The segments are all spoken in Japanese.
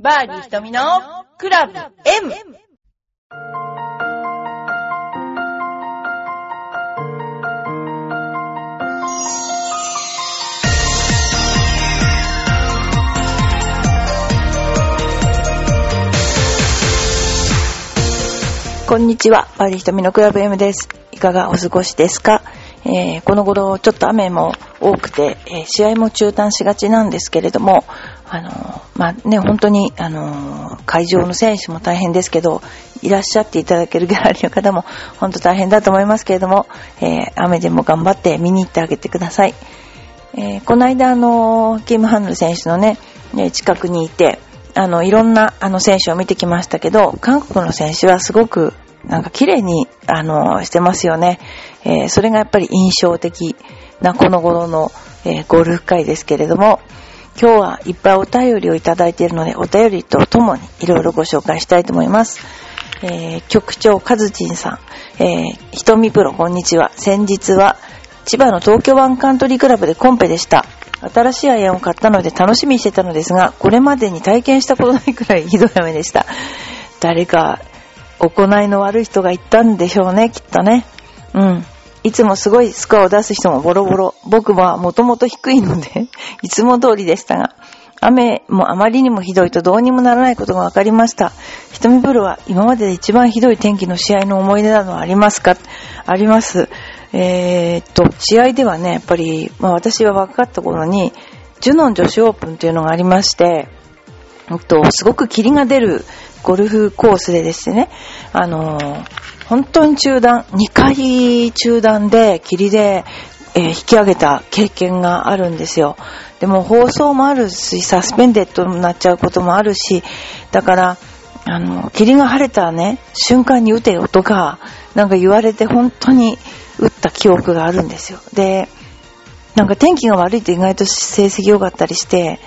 バーディー瞳のクラブ M! こんにちは、バーディー瞳のクラブ M です。いかがお過ごしですか、えーこの頃ちょっと雨も多くて、えー試合も中断しがちなんですけれども、あのまあね、本当に、あの会場の選手も大変ですけど、いらっしゃっていただけるギャラリーの方も本当大変だと思いますけれども、えー雨でも頑張って見に行ってあげてください。えーこの間、あのキム・ハンヌル選手のね、ね近くにいて、あの、いろんな、あの、選手を見てきましたけど、韓国の選手はすごく、なんか綺麗に、あの、してますよね。えーそれがやっぱり印象的なこの頃の、えーゴルフ会ですけれども、今日はいっぱいお便りをいただいているので、お便りとともにいろいろご紹介したいと思います。えー局長、カズチンさん、えー、ひとみプロ、こんにちは。先日は、千葉の東京湾カントリークラブでコンペでした。新しいアイアンを買ったので楽しみにしてたのですが、これまでに体験したことないくらいひどい雨でした。誰か、行いの悪い人が言ったんでしょうね、きっとね。うん。いつもすごいスコアを出す人もボロボロ。僕はもともと低いので、いつも通りでしたが、雨もあまりにもひどいとどうにもならないことが分かりました。瞳プロは今までで一番ひどい天気の試合の思い出などありますか？あります。えーっと、試合ではね、やっぱり、まあ私は若かった頃に、ジュノン女子オープンというのがありまして、えっと、すごく霧が出るゴルフコースでですね、あのー本当に中断、2回中断で霧で、えー引き上げた経験があるんですよ。でも放送もあるし、サスペンデッドになっちゃうこともあるし、だから、あの、霧が晴れたね、瞬間に打てよとか、なんか言われて本当に打った記憶があるんですよ。で、なんか天気が悪いと意外と成績良かったりして、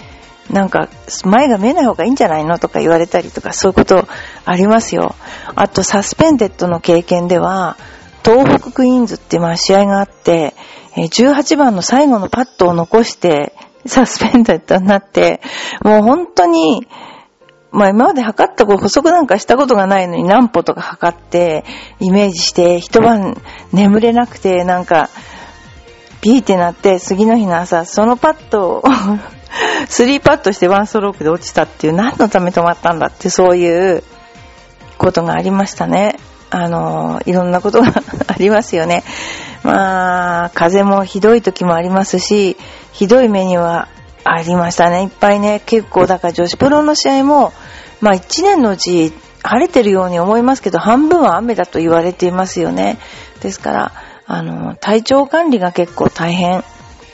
なんか前が見えない方がいいんじゃないのとか言われたりとかそういうことありますよ。あとサスペンデッドの経験では、東北クイーンズってまあ試合があって、18番の最後のパットを残してサスペンデッドになって、もう本当に、まあ今まで測った補足なんかしたことがないのに何歩とか測って、イメージして一晩眠れなくてなんか、ピーってなって、次の日の朝、そのパットを、スリーパットしてワンストロークで落ちたっていう、何のため止まったんだって、そういうことがありましたね。あの、いろんなことがありますよね。まあ、風もひどい時もありますし、ひどい目にはありましたね。いっぱいね、結構、だから女子プロの試合も、まあ一年のうち晴れてるように思いますけど、半分は雨だと言われていますよね。ですから、あの、体調管理が結構大変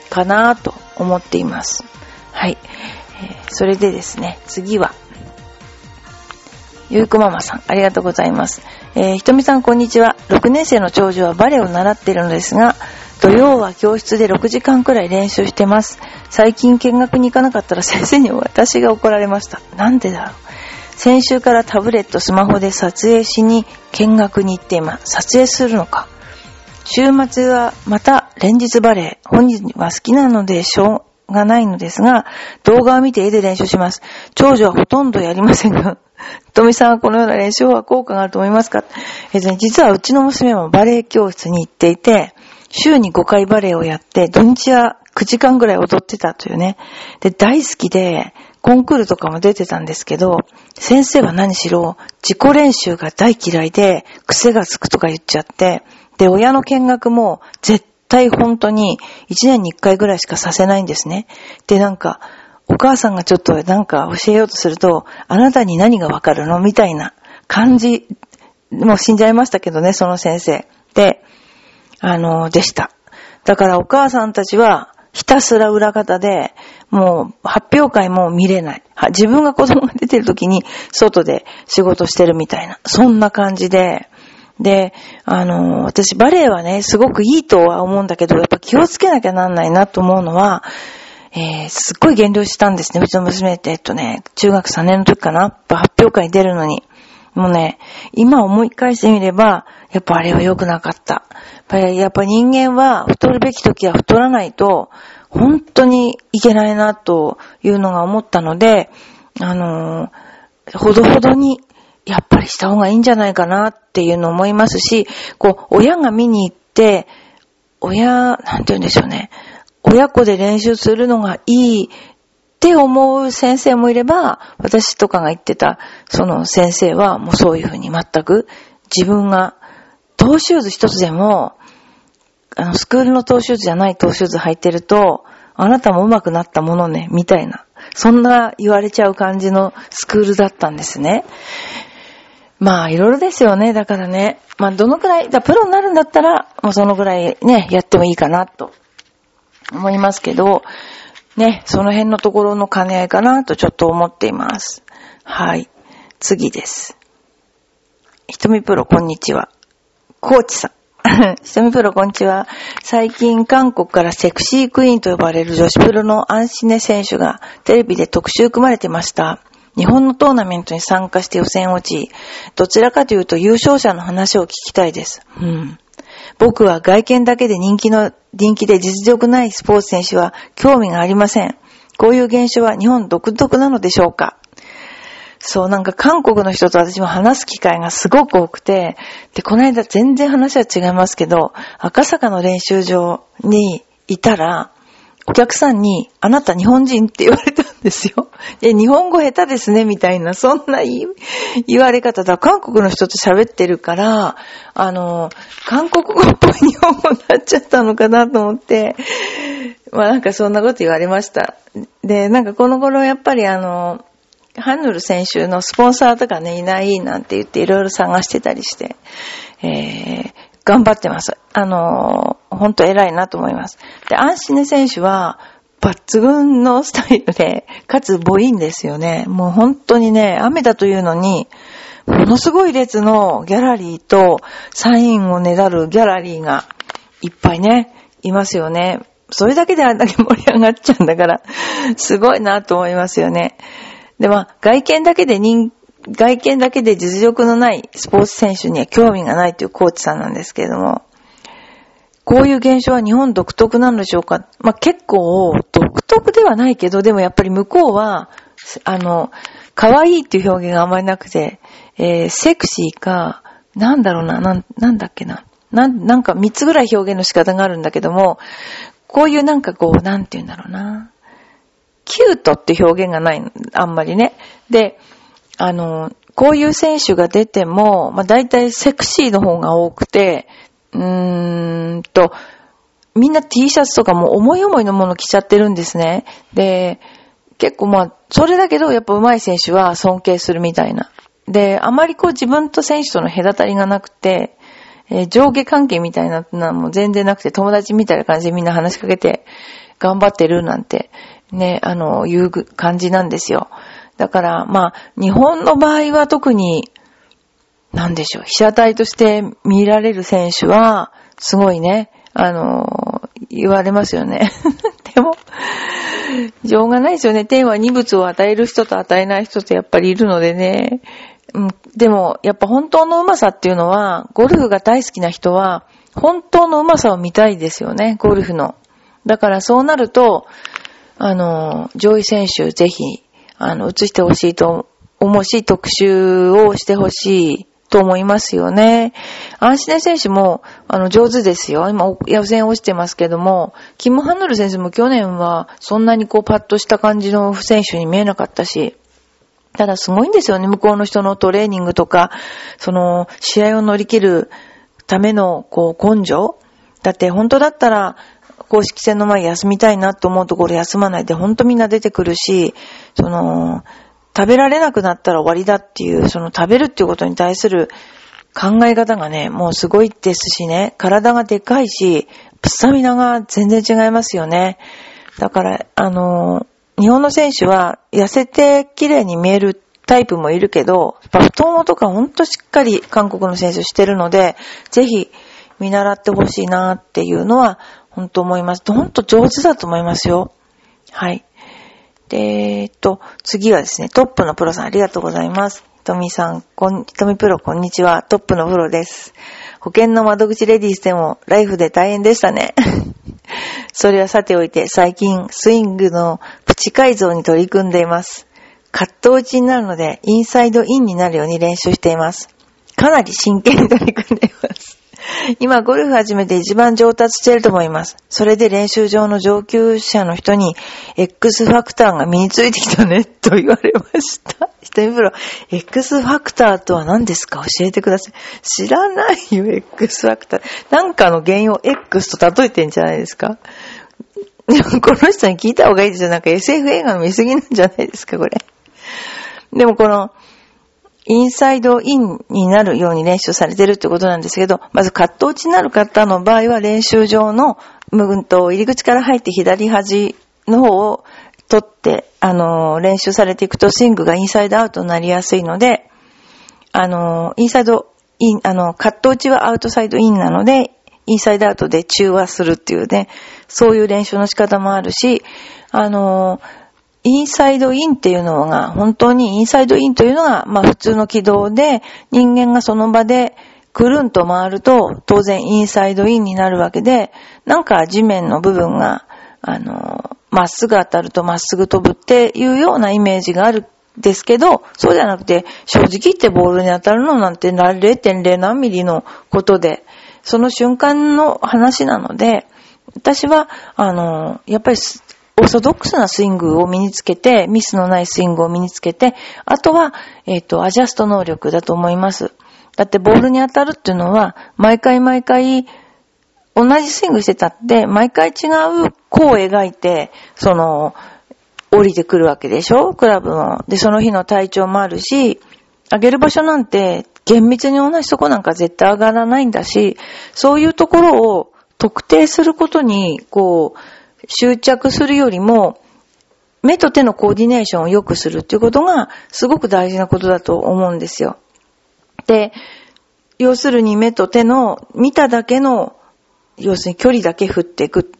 かなと思っています。はい。えーそれでですね、次は、ゆうこママさん、ありがとうございます。えーひとみさん、こんにちは。6年生の長女はバレエを習っているのですが、土曜は教室で6時間くらい練習してます。最近見学に行かなかったら先生に私が怒られました。なんでだろう。先週からタブレット、スマホで撮影しに見学に行っています。撮影するのか。週末はまた連日バレエ。本人は好きなのでしょうがないのですが、動画を見て絵で練習します。長女はほとんどやりませんが、富さんはこのような練習は効果があると思いますか？えっとね、実はうちの娘もバレエ教室に行っていて、週に5回バレエをやって、土日は9時間ぐらい踊ってたというね。で、大好きで、コンクールとかも出てたんですけど、先生は何しろ、自己練習が大嫌いで、癖がつくとか言っちゃって、で、親の見学も絶対本当に1年に1回ぐらいしかさせないんですね。で、なんか、お母さんがちょっとなんか教えようとすると、あなたに何がわかるのみたいな感じ、もう死んじゃいましたけどね、その先生。で、あの、でした。だからお母さんたちはひたすら裏方で、もう発表会も見れない。自分が子供が出てる時に外で仕事してるみたいな。そんな感じで、で、あの、私バレエはね、すごくいいとは思うんだけど、やっぱ気をつけなきゃなんないなと思うのは、えー、すっごい減量したんですね。うちの娘って、えっとね、中学3年の時かな。発表会に出るのに。もうね、今思い返してみれば、やっぱあれは良くなかった。やっぱり、やっぱ人間は太るべき時は太らないと、本当にいけないなというのが思ったので、あのーほどほどに、やっぱりした方がいいんじゃないかなっていうのを思いますし、こう、親が見に行って、親、なんて言うんでしょうね。親子で練習するのがいいって思う先生もいれば、私とかが言ってた、その先生はもうそういうふうに全く自分が、トーシューズ一つでも、あの、スクールのトーシューズじゃないトーシューズ履いてると、あなたも上手くなったものね、みたいな。そんな言われちゃう感じのスクールだったんですね。まあ、いろいろですよね。だからね。まあ、どのくらい、だプロになるんだったら、もうそのぐらいね、やってもいいかな、と思いますけど、ね、その辺のところの兼ね合いかな、とちょっと思っています。はい。次です。ひとみプロ、こんにちは。コーチさん。ひとみプロ、こんにちは。最近、韓国からセクシークイーンと呼ばれる女子プロのアンシネ選手がテレビで特集組まれてました。日本のトーナメントに参加して予選落ち、どちらかというと優勝者の話を聞きたいです。うん。僕は外見だけで人気の、人気で実力ないスポーツ選手は興味がありません。こういう現象は日本独特なのでしょうかそう、なんか韓国の人と私も話す機会がすごく多くて、で、この間全然話は違いますけど、赤坂の練習場にいたら、お客さんに、あなた日本人って言われたんですよ。で、日本語下手ですね、みたいな、そんな言われ方だ。韓国の人と喋ってるから、あの、韓国語っぽい日本語になっちゃったのかなと思って、まあなんかそんなこと言われました。で、なんかこの頃やっぱりあの、ハンヌル選手のスポンサーとかね、いないなんて言っていろいろ探してたりして、えー、頑張ってます。あのー、ほんと偉いなと思います。で、アンシネ選手は、抜群のスタイルで、かつ母音ですよね。もう本当にね、雨だというのに、ものすごい列のギャラリーとサインをねだるギャラリーがいっぱいね、いますよね。それだけであんだけ盛り上がっちゃうんだから、すごいなと思いますよね。で、まあ、外見だけで人、外見だけで実力のないスポーツ選手には興味がないというコーチさんなんですけれども、こういう現象は日本独特なんでしょうか？まあ、結構独特ではないけど、でもやっぱり向こうは、あの、可愛いっていう表現があんまりなくて、えー、セクシーか、なんだろうな、なん、なんだっけな。なん、なんか三つぐらい表現の仕方があるんだけども、こういうなんかこう、なんて言うんだろうな。キュートって表現がない、あんまりね。で、あの、こういう選手が出ても、まあ大体セクシーの方が多くて、うーんと、みんな T シャツとかも思い思いのもの着ちゃってるんですね。で、結構まあ、それだけどやっぱ上手い選手は尊敬するみたいな。で、あまりこう自分と選手との隔たりがなくて、えー、上下関係みたいなのはもう全然なくて、友達みたいな感じでみんな話しかけて頑張ってるなんてね、あの、いう感じなんですよ。だから、まあ、日本の場合は特に、なんでしょう、被写体として見られる選手は、すごいね、あの、言われますよね。でも、しょうがないですよね。天は二物を与える人と与えない人とやっぱりいるのでね。うん、でも、やっぱ本当の上手さっていうのは、ゴルフが大好きな人は、本当の上手さを見たいですよね、ゴルフの。だからそうなると、あの、上位選手ぜひ、あの、映してほしいと思うし、特集をしてほしいと思いますよね。アンシネ選手も、あの、上手ですよ。今、予選落ちてますけども、キム・ハンヌル選手も去年は、そんなにこう、パッとした感じの選手に見えなかったし、ただすごいんですよね。向こうの人のトレーニングとか、その、試合を乗り切るための、こう、根性だって本当だったら、公式戦の前休みたいなと思うところ休まないで、ほんとみんな出てくるし、その、食べられなくなったら終わりだっていう、その食べるっていうことに対する考え方がね、もうすごいですしね、体がでかいし、スタミナが全然違いますよね。だから、あの、日本の選手は痩せて綺麗に見えるタイプもいるけど、太ももとかほんとしっかり韓国の選手してるので、ぜひ見習ってほしいなっていうのは本当思います。ほんと上手だと思いますよ。はい。で、えっと、次はですね、トップのプロさんありがとうございます。ひとみさん、こん、ひとみプロこんにちは。トップのプロです。保険の窓口レディースでもライフで大変でしたね。それはさておいて、最近スイングのプチ改造に取り組んでいます。カット打ちになるので、インサイドインになるように練習しています。かなり真剣に取り組んでいます。今、ゴルフ始めて一番上達してると思います。それで練習場の上級者の人に、X ファクターが身についてきたね、と言われました。一人プロ、X ファクターとは何ですか？教えてください。知らないよ、X ファクター。なんかの原因を X と例えてんじゃないですか？でもこの人に聞いた方がいいですよ。なんか SF 映画の見過ぎなんじゃないですか、これ。でもこの、インサイドインになるように練習されてるってことなんですけど、まずカット打ちになる方の場合は練習場のムグンと入り口から入って左端の方を取って、あの練習されていくとスイングがインサイドアウトになりやすいので、あのインサイドイン、あの、カット打ちはアウトサイドインなので、インサイドアウトで中和するっていうね、そういう練習の仕方もあるし、あのインサイドインっていうのが、本当にインサイドインというのが、まあ普通の軌道で、人間がその場でくるんと回ると、当然インサイドインになるわけで、なんか地面の部分が、あの、まっすぐ当たるとまっすぐ飛ぶっていうようなイメージがあるんですけど、そうじゃなくて、正直言ってボールに当たるのなんて0.0何ミリのことで、その瞬間の話なので、私は、あの、やっぱりオーソドックスなスイングを身につけて、ミスのないスイングを身につけて、あとは、えっ、と、アジャスト能力だと思います。だってボールに当たるっていうのは、毎回毎回、同じスイングしてたって、毎回違う弧を描いて、その、降りてくるわけでしょ？クラブの。で、その日の体調もあるし、上げる場所なんて、厳密に同じとこなんか絶対上がらないんだし、そういうところを特定することに、こう、執着するよりも、目と手のコーディネーションを良くするっていうことが、すごく大事なことだと思うんですよ。で、要するに目と手の見ただけの、要するに距離だけ振っていく。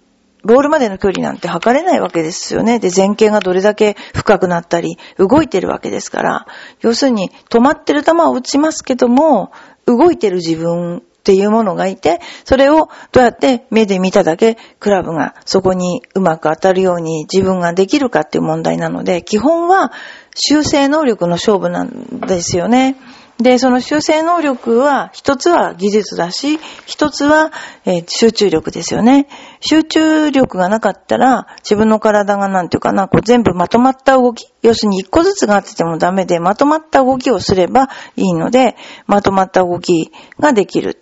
ボールまでの距離なんて測れないわけですよね。で、前傾がどれだけ深くなったり、動いてるわけですから、要するに止まってる球を打ちますけども、動いてる自分っていうものがいて、それをどうやって目で見ただけクラブがそこにうまく当たるように自分ができるかっていう問題なので、基本は修正能力の勝負なんですよね。で、その修正能力は、一つは技術だし、一つは、えー集中力ですよね。集中力がなかったら、自分の体がなんていうかな、こう全部まとまった動き、要するに一個ずつがあっててもダメで、まとまった動きをすればいいので、まとまった動きができる。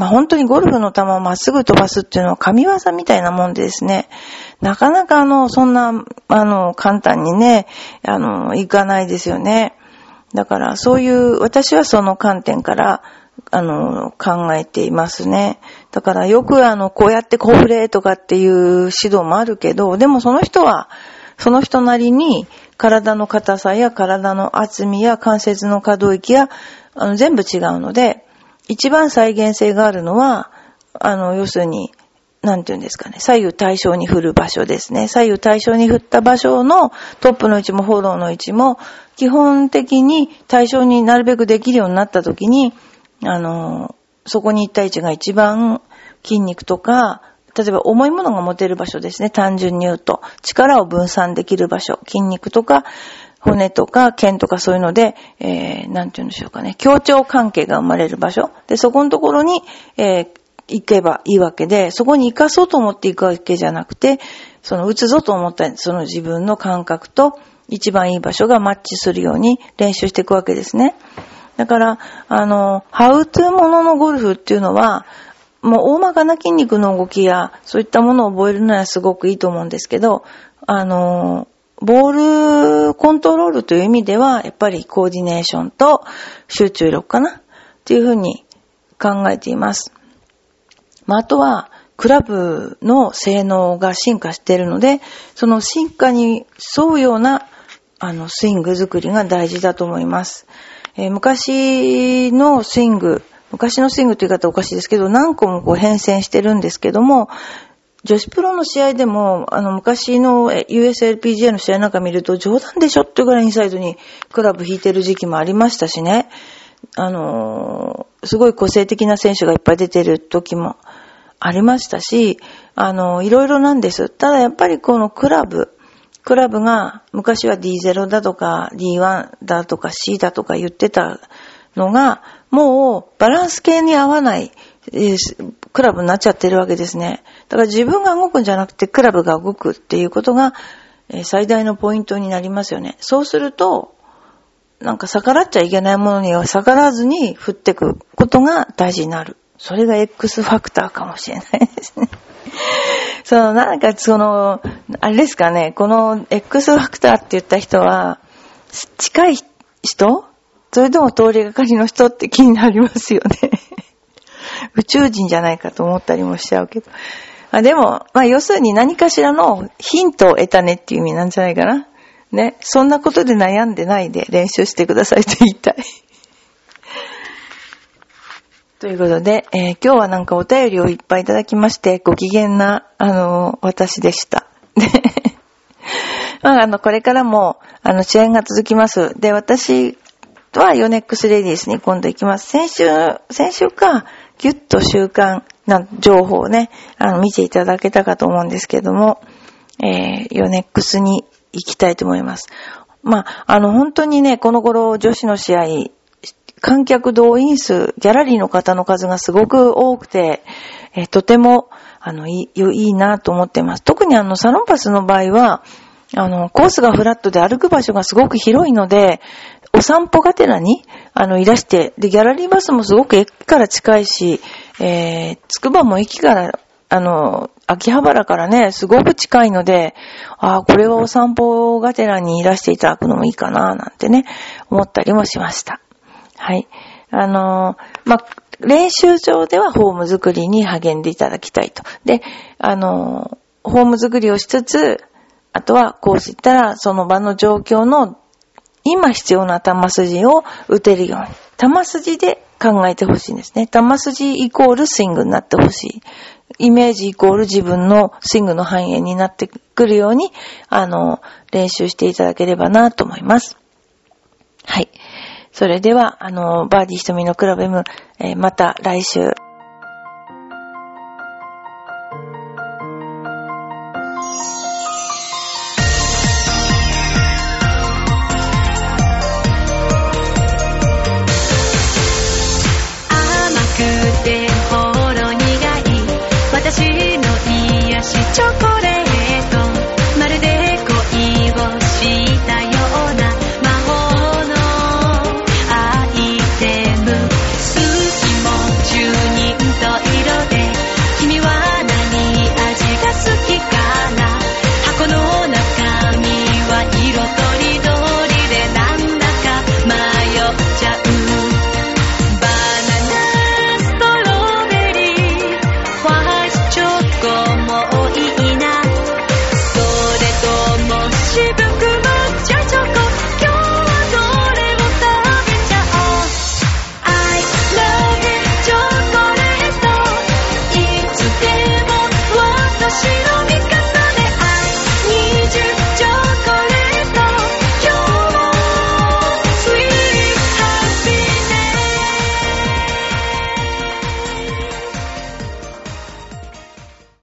まあ本当にゴルフの球をまっすぐ飛ばすっていうのは神業みたいなもんでですね、なかなかあの、そんな、あの、簡単にね、あの、いかないですよね。だから、そういう、私はその観点から、あの、考えていますね。だから、よくあの、こうやってこう振れとかっていう指導もあるけど、でもその人は、その人なりに、体の硬さや体の厚みや関節の可動域や、あの、全部違うので、一番再現性があるのは、あの、要するに、なんていうんですかね、左右対称に振る場所ですね。左右対称に振った場所のトップの位置もフォローの位置も、基本的に対象になるべくできるようになった時に、あの、そこに行った位置が一番筋肉とか、例えば重いものが持てる場所ですね。単純に言うと。力を分散できる場所。筋肉とか、骨とか腱とかそういうので、えー、なんて言うんでしょうかね。協調関係が生まれる場所。で、そこのところに、えー、行けばいいわけで、そこに行かそうと思って行くわけじゃなくて、その打つぞと思ったその自分の感覚と一番いい場所がマッチするように練習していくわけですね。だから、あの、ハウトゥーもののゴルフっていうのは、もう大まかな筋肉の動きや、そういったものを覚えるのはすごくいいと思うんですけど、あの、ボールコントロールという意味では、やっぱりコーディネーションと集中力かな？っていうふうに考えています。まあ、あとは、クラブの性能が進化しているので、その進化に沿うような、あの、スイング作りが大事だと思います。えー昔のスイング、昔のスイングという言い方おかしいですけど、何個もこう変遷してるんですけども、女子プロの試合でも、あの、昔の USLPGA の試合なんか見ると、冗談でしょってぐらいインサイドにクラブ引いてる時期もありましたしね。あのーすごい個性的な選手がいっぱい出てる時もありましたし、あの、いろいろなんです。ただやっぱりこのクラブ、クラブが昔は D0 だとか D1 だとか C だとか言ってたのが、もうバランス系に合わない、えー、クラブになっちゃってるわけですね。だから自分が動くんじゃなくてクラブが動くっていうことが、えー、最大のポイントになりますよね。そうすると、なんか逆らっちゃいけないものには逆らわずに振ってくことが大事になる。それが X ファクターかもしれないですね。その、なんかその、あれですかね、この X ファクターって言った人は、近い人？それとも通りがかりの人って気になりますよね。宇宙人じゃないかと思ったりもしちゃうけど。あでも、まあ要するに何かしらのヒントを得たねっていう意味なんじゃないかな。ね。そんなことで悩んでないで練習してくださいと言いたい。ということで、えー、今日はなんかお便りをいっぱいいただきまして、ご機嫌な、あのー、私でした。で、まあ、あの、これからも、あの、試合が続きます。で、私はヨネックスレディースに今度行きます。先週、先週か、ぎゅっと週間な情報をね、あの、見ていただけたかと思うんですけども、えー、ヨネックスに行きたいと思います。まあ、あの、本当にね、この頃女子の試合、観客動員数、ギャラリーの方の数がすごく多くて、えー、とても、あの、いい、いいなと思ってます。特にあの、サロンパスの場合は、あの、コースがフラットで歩く場所がすごく広いので、お散歩がてらに、あの、いらして、で、ギャラリーバスもすごく駅から近いし、えー、つくばも駅から、あの、秋葉原からね、すごく近いので、ああ、これはお散歩がてらにいらしていただくのもいいかな、なんてね、思ったりもしました。はい。あのま練習場ではホーム作りに励んでいただきたいと。で、あのホーム作りをしつつ、あとはこうしたらその場の状況の今必要な球筋を打てるように。球筋で考えてほしいんですね。球筋イコールスイングになってほしい。イメージイコール自分のスイングの反映になってくるように、あの、練習していただければなと思います。はい。それでは、あの、バーディー瞳のクラブ M、えー、また来週。choco.